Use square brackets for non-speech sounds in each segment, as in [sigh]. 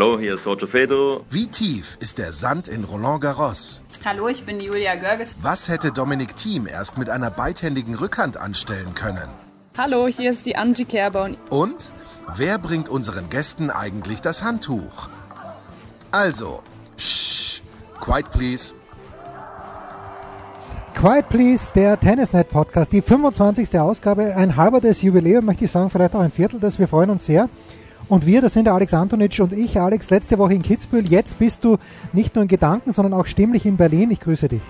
Hallo, hier ist Roger Federer. Wie tief ist der Sand in Roland Garros? Hallo, ich bin Julia Görges. Was hätte Dominik Thiem erst mit einer beidhändigen Rückhand anstellen können? Hallo, hier ist die Angie Kerber. Und wer bringt unseren Gästen eigentlich das Handtuch? Also, shh, quiet please. Quiet Please, der Tennisnet Podcast, die 25. Ausgabe, ein halbertes Jubiläum, möchte ich sagen, vielleicht auch ein Viertel, das wir freuen uns sehr. Und wir, das sind der Alex Antonic und ich, Alex, letzte Woche in Kitzbühel. Jetzt bist du nicht nur in Gedanken, sondern auch stimmlich in Berlin. Ich grüße dich.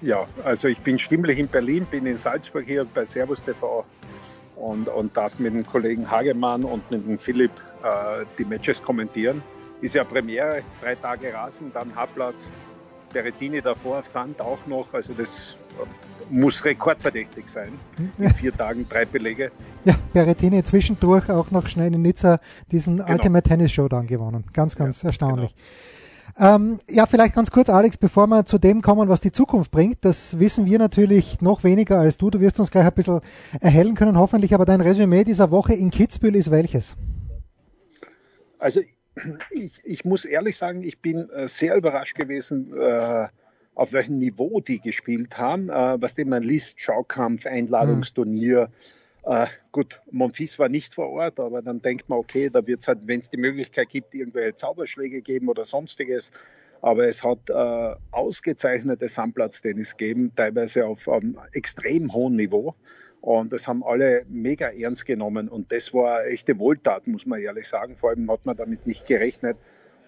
Ja, also ich bin stimmlich in Berlin, bin in Salzburg hier bei Servus TV und, und darf mit dem Kollegen Hagemann und mit dem Philipp äh, die Matches kommentieren. Ist ja Premiere, drei Tage Rasen, dann Hartplatz, Berettini davor, Sand auch noch. Also das muss rekordverdächtig sein. In vier Tagen drei Belege. Ja, Berettini zwischendurch auch noch schnell in Nizza diesen genau. Ultimate Tennis Showdown gewonnen. Ganz, ganz ja, erstaunlich. Genau. Ähm, ja, vielleicht ganz kurz, Alex, bevor wir zu dem kommen, was die Zukunft bringt. Das wissen wir natürlich noch weniger als du. Du wirst uns gleich ein bisschen erhellen können, hoffentlich. Aber dein Resümee dieser Woche in Kitzbühel ist welches? Also ich, ich muss ehrlich sagen, ich bin äh, sehr überrascht gewesen, äh, auf welchem Niveau die gespielt haben. Äh, was dem man liest, Schaukampf, Einladungsturnier. Mhm. Gut, Monfils war nicht vor Ort, aber dann denkt man, okay, da wird es halt, wenn es die Möglichkeit gibt, irgendwelche Zauberschläge geben oder sonstiges. Aber es hat äh, ausgezeichnete Sandplatztennis gegeben, teilweise auf einem extrem hohen Niveau. Und das haben alle mega ernst genommen. Und das war eine echte Wohltat, muss man ehrlich sagen. Vor allem hat man damit nicht gerechnet.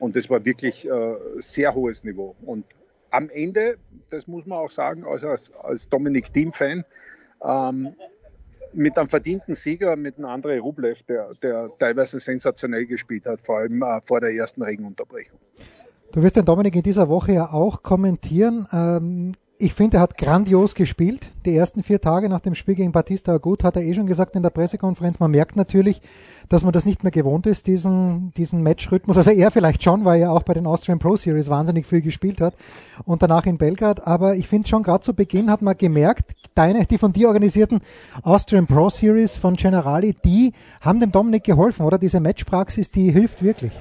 Und das war wirklich äh, sehr hohes Niveau. Und am Ende, das muss man auch sagen, also als, als Dominik Thiem-Fan, ähm, mit einem verdienten Sieger, mit einem Andrei Rublev, der, der teilweise sensationell gespielt hat, vor allem äh, vor der ersten Regenunterbrechung. Du wirst den Dominik in dieser Woche ja auch kommentieren. Ähm, ich finde, er hat grandios gespielt. Die ersten vier Tage nach dem Spiel gegen Batista Agut hat er eh schon gesagt in der Pressekonferenz. Man merkt natürlich, dass man das nicht mehr gewohnt ist, diesen, diesen Matchrhythmus. Also er vielleicht schon, weil er auch bei den Austrian Pro Series wahnsinnig viel gespielt hat und danach in Belgrad. Aber ich finde schon, gerade zu Beginn hat man gemerkt, deine, die von dir organisierten Austrian Pro Series von Generali, die haben dem Dominik geholfen, oder? Diese Matchpraxis, die hilft wirklich.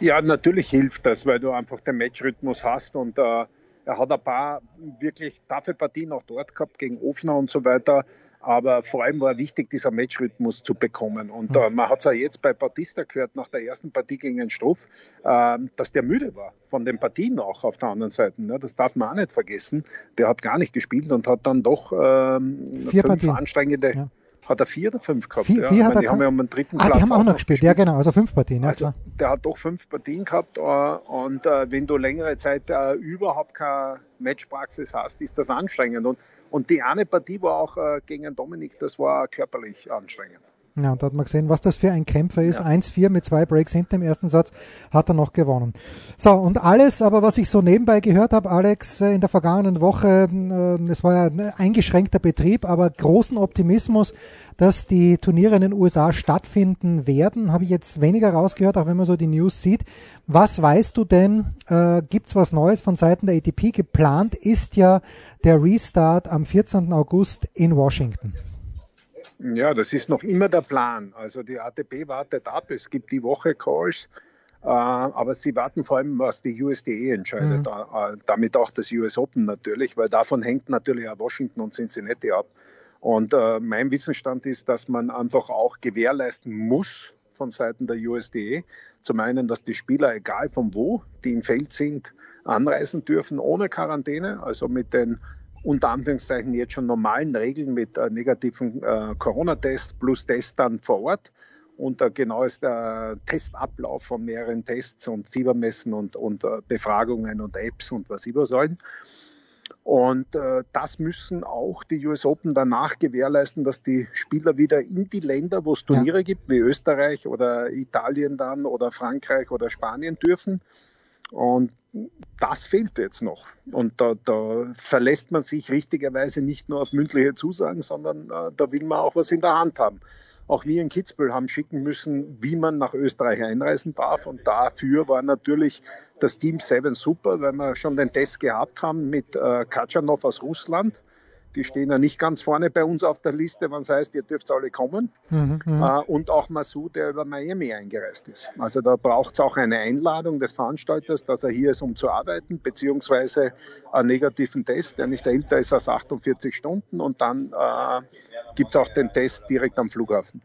Ja, natürlich hilft das, weil du einfach den Matchrhythmus hast und äh, er hat ein paar wirklich taffe Partien auch dort gehabt, gegen Ofner und so weiter. Aber vor allem war wichtig, dieser Matchrhythmus zu bekommen. Und äh, man hat es ja jetzt bei Batista gehört, nach der ersten Partie gegen den Stoff, äh, dass der müde war von den Partien auch auf der anderen Seite. Ne? Das darf man auch nicht vergessen. Der hat gar nicht gespielt und hat dann doch ähm, Vier fünf Partien. anstrengende Ja. Hat er vier oder fünf gehabt? Vier, ja. vier hat meine, er die haben ja um den dritten Ah, Platz die haben auch noch gespielt. Ja, genau. Also fünf Partien, ja Also, klar. der hat doch fünf Partien gehabt äh, und äh, wenn du längere Zeit äh, überhaupt keine Matchpraxis hast, ist das anstrengend. Und, und die eine Partie war auch gegen Dominik, das war körperlich anstrengend. Ja, und da hat man gesehen, was das für ein Kämpfer ist. 1-4 mit zwei Breaks hinter dem ersten Satz hat er noch gewonnen. So, und alles, aber was ich so nebenbei gehört habe, Alex, äh, in der vergangenen Woche, äh, es war ja ein eingeschränkter Betrieb, aber großen Optimismus, dass die Turniere in den USA stattfinden werden, habe ich jetzt weniger rausgehört, auch wenn man so die News sieht. Was weißt du denn? Äh, Gibt es was Neues von Seiten der ATP? Geplant ist ja der Restart am 14. August in Washington. Ja, das ist noch immer der Plan. Also die ATP wartet ab. Es gibt die Woche Calls. Äh, aber sie warten vor allem, was die USDE entscheidet. Äh, damit auch das US Open natürlich, weil davon hängt natürlich auch Washington und Cincinnati ab. Und äh, mein Wissensstand ist, dass man einfach auch gewährleisten muss von Seiten der USDE. Zum einen, dass die Spieler, egal von wo, die im Feld sind, anreisen dürfen ohne Quarantäne, also mit den unter Anführungszeichen jetzt schon normalen Regeln mit äh, negativen äh, Corona-Test plus Test dann vor Ort und äh, genau ist der Testablauf von mehreren Tests und Fiebermessen und, und äh, Befragungen und Apps und was über sollen. Und äh, das müssen auch die US Open danach gewährleisten, dass die Spieler wieder in die Länder, wo es Turniere ja. gibt, wie Österreich oder Italien dann oder Frankreich oder Spanien dürfen. Und das fehlt jetzt noch. Und da, da, verlässt man sich richtigerweise nicht nur auf mündliche Zusagen, sondern äh, da will man auch was in der Hand haben. Auch wir in Kitzbühel haben schicken müssen, wie man nach Österreich einreisen darf. Und dafür war natürlich das Team 7 super, weil wir schon den Test gehabt haben mit äh, Katschanov aus Russland die stehen ja nicht ganz vorne bei uns auf der Liste, wenn es heißt, ihr dürft alle kommen. Mhm, mhm, äh, und auch Masu, der über Miami eingereist ist. Also da braucht es auch eine Einladung des Veranstalters, dass er hier ist, um zu arbeiten, beziehungsweise einen negativen Test, der nicht älter ist als 48 Stunden. Und dann äh, gibt es auch den Test direkt am Flughafen.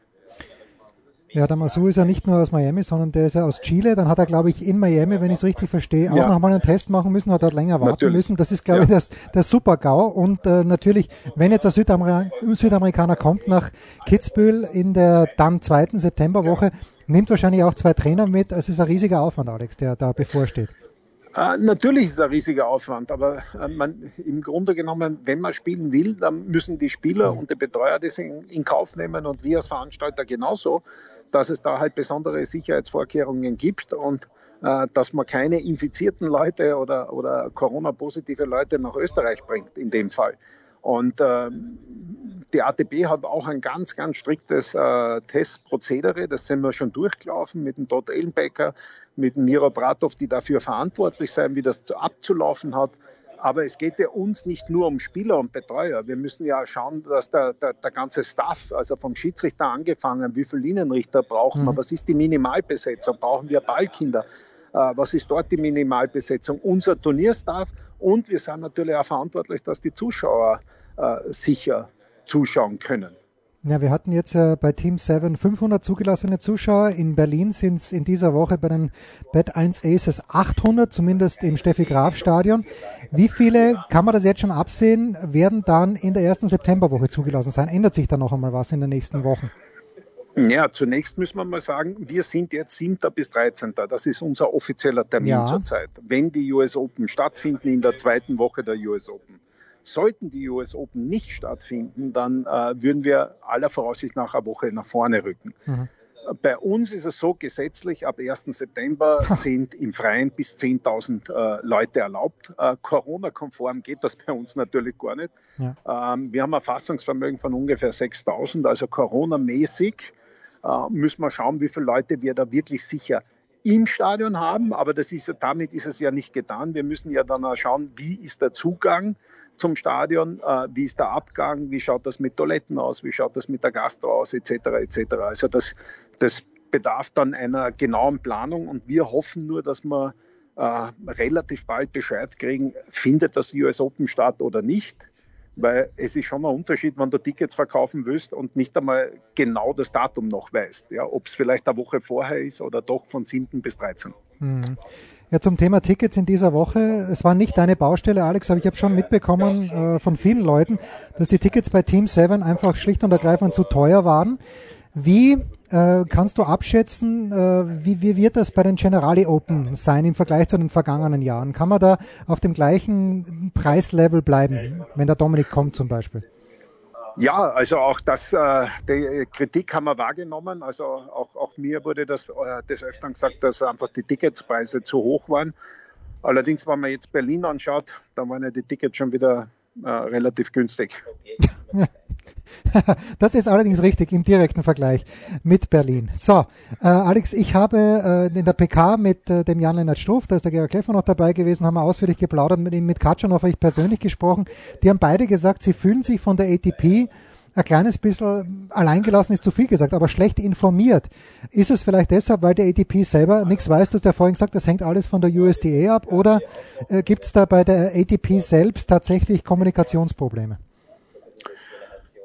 Ja, der Masu ist ja nicht nur aus Miami, sondern der ist ja aus Chile. Dann hat er, glaube ich, in Miami, wenn ich es richtig verstehe, auch ja. nochmal einen Test machen müssen, hat dort länger warten natürlich. müssen. Das ist, glaube ja. ich, das, der Super-GAU. Und äh, natürlich, wenn jetzt ein Südamer Südamerikaner kommt nach Kitzbühel in der dann zweiten Septemberwoche, nimmt wahrscheinlich auch zwei Trainer mit. Es ist ein riesiger Aufwand, Alex, der da bevorsteht. Äh, natürlich ist es ein riesiger Aufwand, aber äh, man, im Grunde genommen, wenn man spielen will, dann müssen die Spieler und die Betreuer das in, in, Kauf nehmen und wir als Veranstalter genauso, dass es da halt besondere Sicherheitsvorkehrungen gibt und äh, dass man keine infizierten Leute oder, oder Corona-positive Leute nach Österreich bringt, in dem Fall. Und äh, die ATB hat auch ein ganz, ganz striktes äh, Testprozedere. Das sind wir schon durchgelaufen mit dem Todd Ellenbecker, mit dem Miro Bratov, die dafür verantwortlich sein, wie das abzulaufen hat. Aber es geht ja uns nicht nur um Spieler und Betreuer. Wir müssen ja schauen, dass der, der, der ganze Staff, also vom Schiedsrichter angefangen, wie viele Linienrichter brauchen wir, mhm. was ist die Minimalbesetzung, brauchen wir Ballkinder, was ist dort die Minimalbesetzung, unser Turnierstaff und wir sind natürlich auch verantwortlich, dass die Zuschauer äh, sicher zuschauen können. Ja, wir hatten jetzt äh, bei Team 7 500 zugelassene Zuschauer. In Berlin sind es in dieser Woche bei den Bet 1 Aces 800, zumindest im Steffi Graf Stadion. Wie viele, kann man das jetzt schon absehen, werden dann in der ersten Septemberwoche zugelassen sein? Ändert sich da noch einmal was in den nächsten Wochen? Ja, zunächst müssen wir mal sagen, wir sind jetzt 7. bis 13. Das ist unser offizieller Termin ja. zurzeit. Wenn die US Open stattfinden in der zweiten Woche der US Open. Sollten die US Open nicht stattfinden, dann äh, würden wir aller Voraussicht nach eine Woche nach vorne rücken. Mhm. Bei uns ist es so gesetzlich, ab 1. September [laughs] sind im Freien bis 10.000 äh, Leute erlaubt. Äh, Corona-konform geht das bei uns natürlich gar nicht. Ja. Ähm, wir haben ein Fassungsvermögen von ungefähr 6.000, also Corona-mäßig müssen wir schauen, wie viele Leute wir da wirklich sicher im Stadion haben. Aber das ist, damit ist es ja nicht getan. Wir müssen ja dann auch schauen, wie ist der Zugang zum Stadion, äh, wie ist der Abgang, wie schaut das mit Toiletten aus, wie schaut das mit der Gastro aus, etc. etc. Also das, das bedarf dann einer genauen Planung und wir hoffen nur, dass wir äh, relativ bald Bescheid kriegen, findet das US Open statt oder nicht weil es ist schon ein Unterschied, wenn du Tickets verkaufen willst und nicht einmal genau das Datum noch weißt. Ja, Ob es vielleicht eine Woche vorher ist oder doch von 7. bis 13. Hm. Ja, zum Thema Tickets in dieser Woche. Es war nicht deine Baustelle, Alex, aber ich habe schon mitbekommen äh, von vielen Leuten, dass die Tickets bei Team 7 einfach schlicht und ergreifend zu teuer waren. Wie äh, kannst du abschätzen, äh, wie, wie wird das bei den Generali Open sein im Vergleich zu den vergangenen Jahren? Kann man da auf dem gleichen Preislevel bleiben, wenn der Dominik kommt zum Beispiel? Ja, also auch das, äh, die Kritik haben wir wahrgenommen. Also auch, auch mir wurde das äh, des Öfteren gesagt, dass einfach die Ticketspreise zu hoch waren. Allerdings, wenn man jetzt Berlin anschaut, da waren ja die Tickets schon wieder äh, relativ günstig. [laughs] [laughs] das ist allerdings richtig im direkten Vergleich mit Berlin. So, äh, Alex, ich habe äh, in der PK mit äh, dem Jan-Lennart Struff, da ist der Gerhard Kleffer noch dabei gewesen, haben wir ausführlich geplaudert, mit ihm, mit Katschanov habe ich persönlich gesprochen. Die haben beide gesagt, sie fühlen sich von der ATP ein kleines bisschen alleingelassen ist zu viel gesagt, aber schlecht informiert. Ist es vielleicht deshalb, weil der ATP selber nichts weiß, dass der vorhin gesagt, das hängt alles von der USDA ab oder äh, gibt es da bei der ATP selbst tatsächlich Kommunikationsprobleme?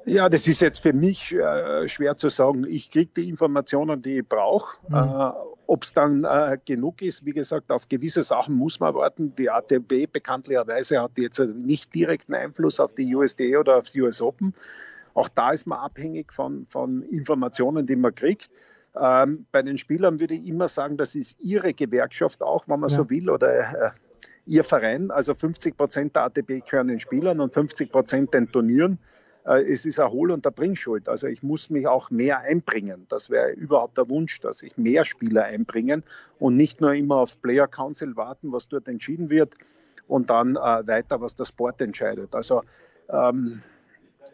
Ja, das ist jetzt für mich äh, schwer zu sagen. Ich kriege die Informationen, die ich brauche. Mhm. Äh, Ob es dann äh, genug ist, wie gesagt, auf gewisse Sachen muss man warten. Die ATB bekanntlicherweise hat jetzt nicht direkten Einfluss auf die USDA oder auf die US Open. Auch da ist man abhängig von, von Informationen, die man kriegt. Ähm, bei den Spielern würde ich immer sagen, das ist ihre Gewerkschaft auch, wenn man ja. so will, oder äh, ihr Verein. Also 50 Prozent der ATB gehören den Spielern und 50 Prozent den Turnieren. Äh, es ist ein Hol- und der Bringschuld. Also ich muss mich auch mehr einbringen. Das wäre überhaupt der Wunsch, dass ich mehr Spieler einbringen und nicht nur immer aufs Player Council warten, was dort entschieden wird und dann äh, weiter, was der Sport entscheidet. Also ähm,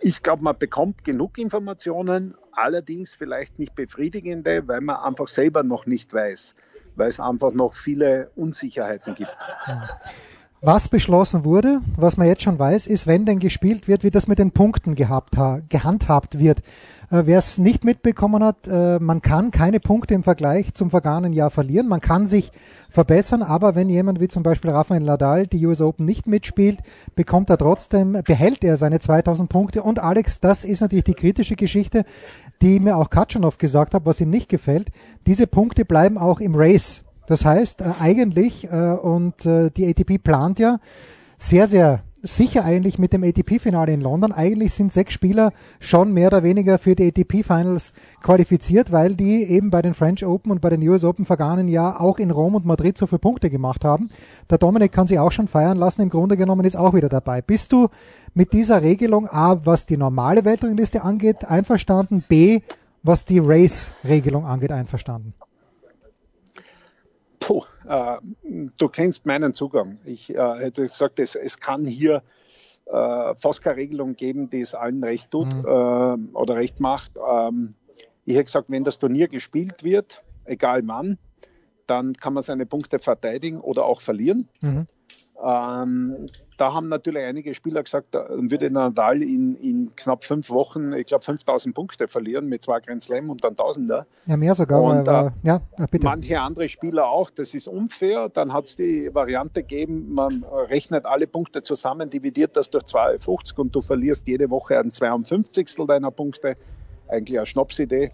ich glaube, man bekommt genug Informationen, allerdings vielleicht nicht befriedigende, weil man einfach selber noch nicht weiß, weil es einfach noch viele Unsicherheiten gibt. Was beschlossen wurde, was man jetzt schon weiß, ist, wenn denn gespielt wird, wie das mit den Punkten gehabt, gehandhabt wird. Äh, Wer es nicht mitbekommen hat, äh, man kann keine Punkte im Vergleich zum vergangenen Jahr verlieren. Man kann sich verbessern, aber wenn jemand wie zum Beispiel Rafael Nadal die US Open nicht mitspielt, bekommt er trotzdem, behält er seine 2000 Punkte. Und Alex, das ist natürlich die kritische Geschichte, die mir auch Katschanov gesagt hat, was ihm nicht gefällt. Diese Punkte bleiben auch im Race. Das heißt, äh, eigentlich, äh, und äh, die ATP plant ja sehr, sehr sicher eigentlich mit dem ATP-Finale in London. Eigentlich sind sechs Spieler schon mehr oder weniger für die ATP-Finals qualifiziert, weil die eben bei den French Open und bei den US Open vergangenen Jahr auch in Rom und Madrid so viele Punkte gemacht haben. Der Dominik kann sich auch schon feiern lassen. Im Grunde genommen ist auch wieder dabei. Bist du mit dieser Regelung A, was die normale Weltrangliste angeht, einverstanden? B, was die Race-Regelung angeht, einverstanden? Puh, äh, du kennst meinen Zugang. Ich äh, hätte gesagt, es, es kann hier äh, fast keine Regelung geben, die es allen recht tut mhm. Äh, oder recht macht. Ähm, ich hätte gesagt, wenn das Turnier gespielt wird, egal wann, dann kann man seine Punkte verteidigen oder auch verlieren. Mhm. Ähm, da haben natürlich einige Spieler gesagt, da würde Nadal in, in knapp fünf Wochen, ich glaube, 5000 Punkte verlieren mit zwei Grand Slam und dann Tausender. Ja, mehr sogar. Und äh, ja, bitte. manche andere Spieler auch. Das ist unfair. Dann hat es die Variante gegeben, man rechnet alle Punkte zusammen, dividiert das durch 52 und du verlierst jede Woche ein 52 deiner Punkte. Eigentlich eine Schnapsidee.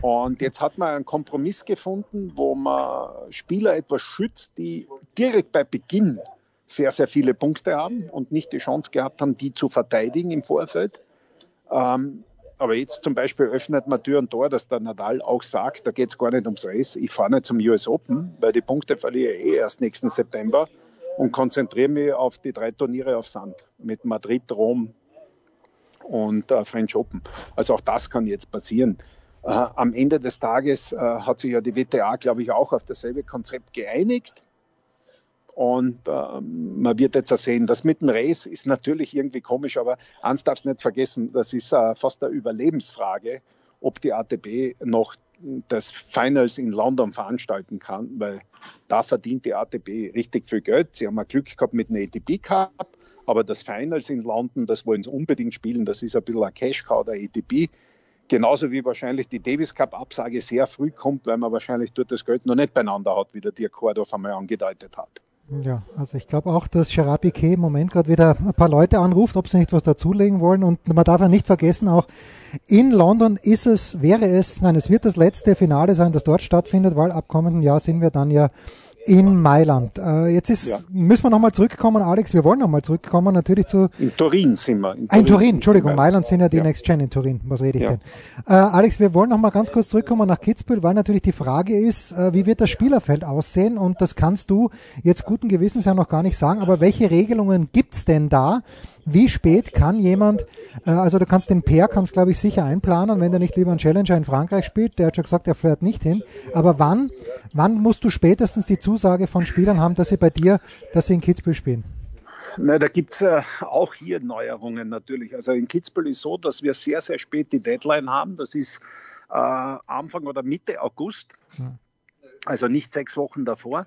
Und jetzt hat man einen Kompromiss gefunden, wo man Spieler etwas schützt, die direkt bei Beginn sehr, sehr viele Punkte haben und nicht die Chance gehabt haben, die zu verteidigen im Vorfeld. Ähm, aber jetzt zum Beispiel öffnet man Tür und Tor, dass der Nadal auch sagt, da geht es gar nicht ums Race, ich fahre nicht zum US Open, weil die Punkte verliere ich eh erst nächsten September und konzentriere mich auf die drei Turniere auf Sand mit Madrid, Rom und äh, French Open. Also auch das kann jetzt passieren. Äh, am Ende des Tages äh, hat sich ja die WTA, glaube ich, auch auf dasselbe Konzept geeinigt. Und ähm, man wird jetzt sehen, das mit dem Race ist natürlich irgendwie komisch, aber eins darfst nicht vergessen, das ist äh, fast eine Überlebensfrage, ob die ATP noch das Finals in London veranstalten kann, weil da verdient die ATP richtig viel Geld. Sie haben mal Glück gehabt mit einem ATP Cup, aber das Finals in London, das wollen sie unbedingt spielen. Das ist ein bisschen ein Cash-Cow der ATP. Genauso wie wahrscheinlich die Davis Cup Absage sehr früh kommt, weil man wahrscheinlich dort das Geld noch nicht beieinander hat, wie der Dirk Kordorf einmal angedeutet hat. Ja, also ich glaube auch, dass Gerard Piquet im Moment gerade wieder ein paar Leute anruft, ob sie nicht was dazulegen wollen. Und man darf ja nicht vergessen, auch in London ist es, wäre es, nein, es wird das letzte Finale sein, das dort stattfindet, weil ab kommenden Jahr sind wir dann ja in Mailand. Äh, jetzt ist, ja. müssen wir nochmal zurückkommen, Alex, wir wollen nochmal zurückkommen, natürlich zu... In Turin sind wir. In Turin, in Turin Entschuldigung, Mailand sind ja die ja. Next Gen in Turin, was rede ich ja. denn? Äh, Alex, wir wollen nochmal ganz kurz zurückkommen nach Kitzbühel, weil natürlich die Frage ist, äh, wie wird das Spielerfeld aussehen und das kannst du jetzt guten Gewissens ja noch gar nicht sagen, aber welche Regelungen gibt's denn da, wie spät kann jemand, äh, also du kannst den Pair, kannst glaube ich sicher einplanen, wenn der nicht lieber einen Challenger in Frankreich spielt, der hat schon gesagt, er fährt nicht hin, aber wann, wann musst du spätestens die Zusage von Spielern haben, dass sie bei dir, dass sie in Kitzbühel spielen? Na, da gibt es äh, auch hier Neuerungen natürlich. Also in Kitzbühel ist so, dass wir sehr, sehr spät die Deadline haben. Das ist äh, Anfang oder Mitte August, also nicht sechs Wochen davor.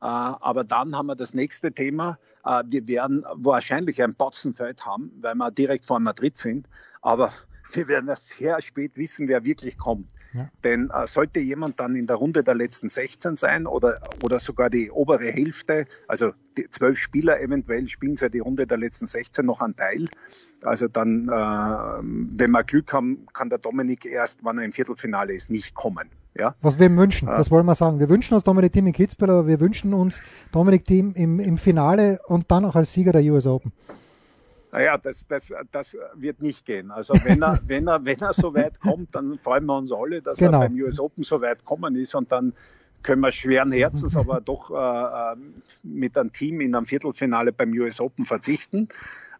Äh, aber dann haben wir das nächste Thema. Äh, wir werden wahrscheinlich ein Botzenfeld haben, weil wir direkt vor Madrid sind. Aber wir werden erst sehr spät wissen, wer wirklich kommt. Ja. Denn äh, sollte jemand dann in der Runde der letzten 16 sein oder, oder sogar die obere Hälfte, also die zwölf Spieler eventuell spielen sie die Runde der letzten 16 noch einen Teil. Also dann, äh, wenn wir Glück haben, kann der Dominik erst, wann er im Viertelfinale ist, nicht kommen. Ja? Was wir wünschen, das wollen wir sagen. Wir wünschen uns Dominik Team in Kitzbühel, aber wir wünschen uns Dominik Team im, im Finale und dann auch als Sieger der US Open. Naja, das, das, das wird nicht gehen. Also wenn er, [laughs] wenn er, wenn er so weit kommt, dann freuen wir uns alle, dass genau. er beim US Open so weit kommen ist und dann können wir schweren Herzens [laughs] aber doch äh, äh, mit einem Team in einem Viertelfinale beim US Open verzichten.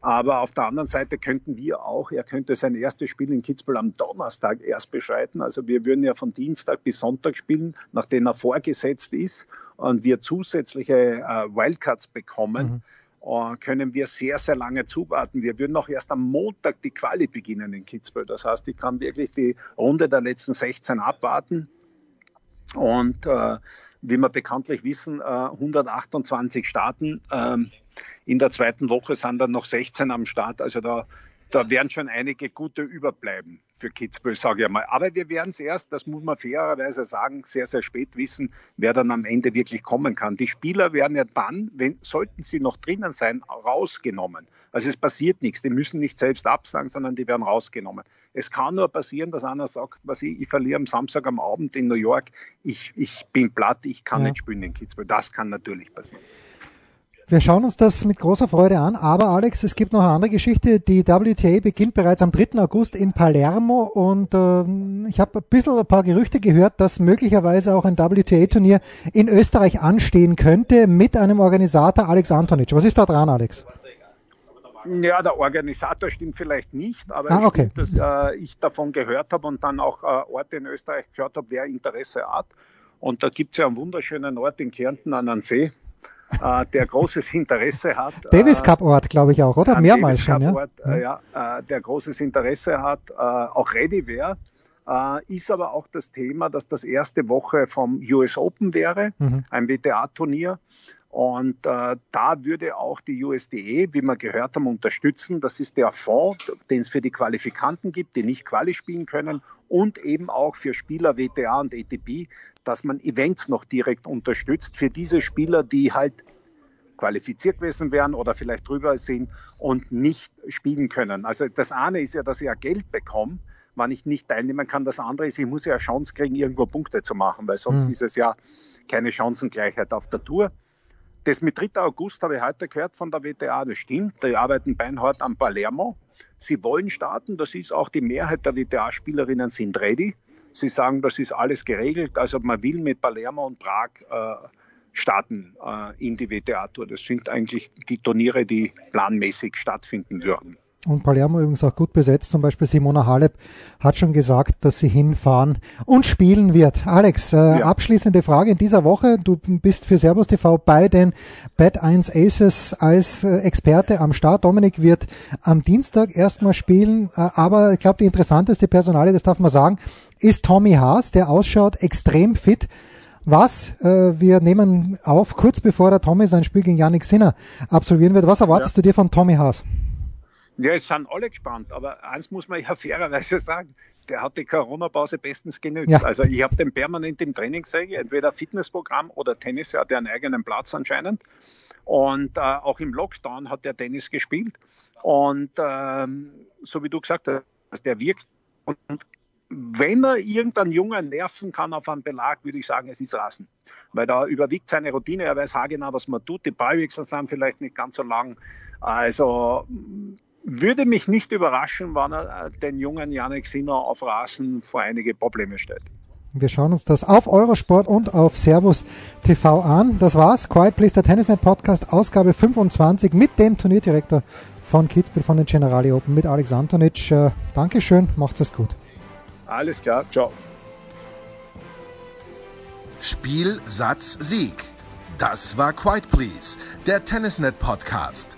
Aber auf der anderen Seite könnten wir auch, er könnte sein erstes Spiel in Kitzbühel am Donnerstag erst beschreiten. Also wir würden ja von Dienstag bis Sonntag spielen, nachdem er vorgesetzt ist und wir zusätzliche äh, Wildcards bekommen. Mhm äh, können wir sehr, sehr lange zuwarten. Wir würden auch erst am Montag die Quali beginnen in Kitzbühel. Das heißt, ich kann wirklich die Runde der letzten 16 abwarten. Und äh, wie wir bekanntlich wissen, äh, 128 Staaten. Ähm, in der zweiten Woche sind dann noch 16 am Start. Also da da werden schon einige gute überbleiben für Kitzbühel, sage ich mal. Aber wir werden es erst, das muss man fairerweise sagen, sehr, sehr spät wissen, wer dann am Ende wirklich kommen kann. Die Spieler werden ja dann, wenn, sollten sie noch drinnen sein, rausgenommen. Also es passiert nichts. Die müssen nicht selbst absagen, sondern die werden rausgenommen. Es kann nur passieren, dass einer sagt, was ich, ich verliere am Samstag am Abend in New York, ich, ich bin platt, ich kann ja. nicht spielen in Kitzbühel. Das kann natürlich passieren. Wir schauen uns das mit großer Freude an, aber Alex, es gibt noch eine andere Geschichte. Die WTA beginnt bereits am 3. August in Palermo und äh, ich habe ein bisschen ein paar Gerüchte gehört, dass möglicherweise auch ein WTA-Turnier in Österreich anstehen könnte mit einem Organisator Alex Antonic. Was ist da dran, Alex? Ja, der Organisator stimmt vielleicht nicht, aber ah, okay. stimmt, dass äh, ich davon gehört habe und dann auch äh, Orte in Österreich geschaut habe, wer Interesse hat. Und da gibt es ja einen wunderschönen Ort in Kärnten an einem See, äh, der großes Interesse hat. Davis Cup Ort, glaube ich auch, oder? Mehrmals schon, ja. Ort, äh, ja äh, der großes Interesse hat, äh, auch ready wäre. Äh, ist aber auch das Thema, dass das erste Woche vom US Open wäre, mhm. ein WTA-Turnier. Und äh, da würde auch die USDE, wie wir gehört haben, unterstützen. Das ist der Fonds, den es für die Qualifikanten gibt, die nicht Quali spielen können und eben auch für Spieler WTA und ATP, dass man Events noch direkt unterstützt für diese Spieler, die halt qualifiziert gewesen wären oder vielleicht drüber sind und nicht spielen können. Also das eine ist ja, dass ich ja Geld bekomme, wann ich nicht teilnehmen kann. Das andere ist, ich muss ja eine Chance kriegen, irgendwo Punkte zu machen, weil sonst mhm. ist es ja keine Chancengleichheit auf der Tour. Das mit 3. August habe ich heute gehört von der WTA, das stimmt. Die arbeiten beinhart am Palermo. Sie wollen starten, das ist auch die Mehrheit der WTA-Spielerinnen sind ready. Sie sagen, das ist alles geregelt. Also man will mit Palermo und Prag äh, starten äh, in die WTA-Tour. Das sind eigentlich die Turniere, die planmäßig stattfinden würden. Und Palermo übrigens auch gut besetzt. Zum Beispiel Simona Halep hat schon gesagt, dass sie hinfahren und spielen wird. Alex, äh, ja. abschließende Frage in dieser Woche. Du bist für Servus TV bei den Bad 1 Aces als äh, Experte am Start. Dominik wird am Dienstag erstmal spielen. Äh, aber ich glaube, die interessanteste Personale, das darf man sagen, ist Tommy Haas, der ausschaut extrem fit. Was, äh, wir nehmen auf, kurz bevor der Tommy sein Spiel gegen Yannick Sinner absolvieren wird. Was erwartest ja. du dir von Tommy Haas? Ja, es sind alle gespannt, aber eins muss man ja [laughs] fairerweise sagen, der hat die Corona-Pause bestens genützt. Ja. Also ich habe den permanent im Training gesehen, entweder Fitnessprogramm oder Tennis, er hat ja einen eigenen Platz anscheinend. Und äh, auch im Lockdown hat er Tennis gespielt. Und ähm, so wie du gesagt hast, der wirkt. Und wenn er irgendeinen Jungen nerven kann auf einem Belag, würde ich sagen, es ist Rasen. Weil da überwiegt seine Routine, er weiß haargenau, was man tut. Die Ballwechsel sind vielleicht nicht ganz so lang. Also würde mich nicht überraschen, wann er äh, den jungen Janik Sinner auf Rasen vor einige Probleme stellt. Wir schauen uns das auf Eurosport und auf Servus TV an. Das war's. Quiet Please, der Tennisnet Podcast, Ausgabe 25 mit dem Turnierdirektor von Kitzbühel von den Generali Open mit Alex Antonic. Äh, Dankeschön, macht's es gut. Alles klar, ciao. Spiel, Satz, Sieg. Das war Quiet Please, der Tennisnet Podcast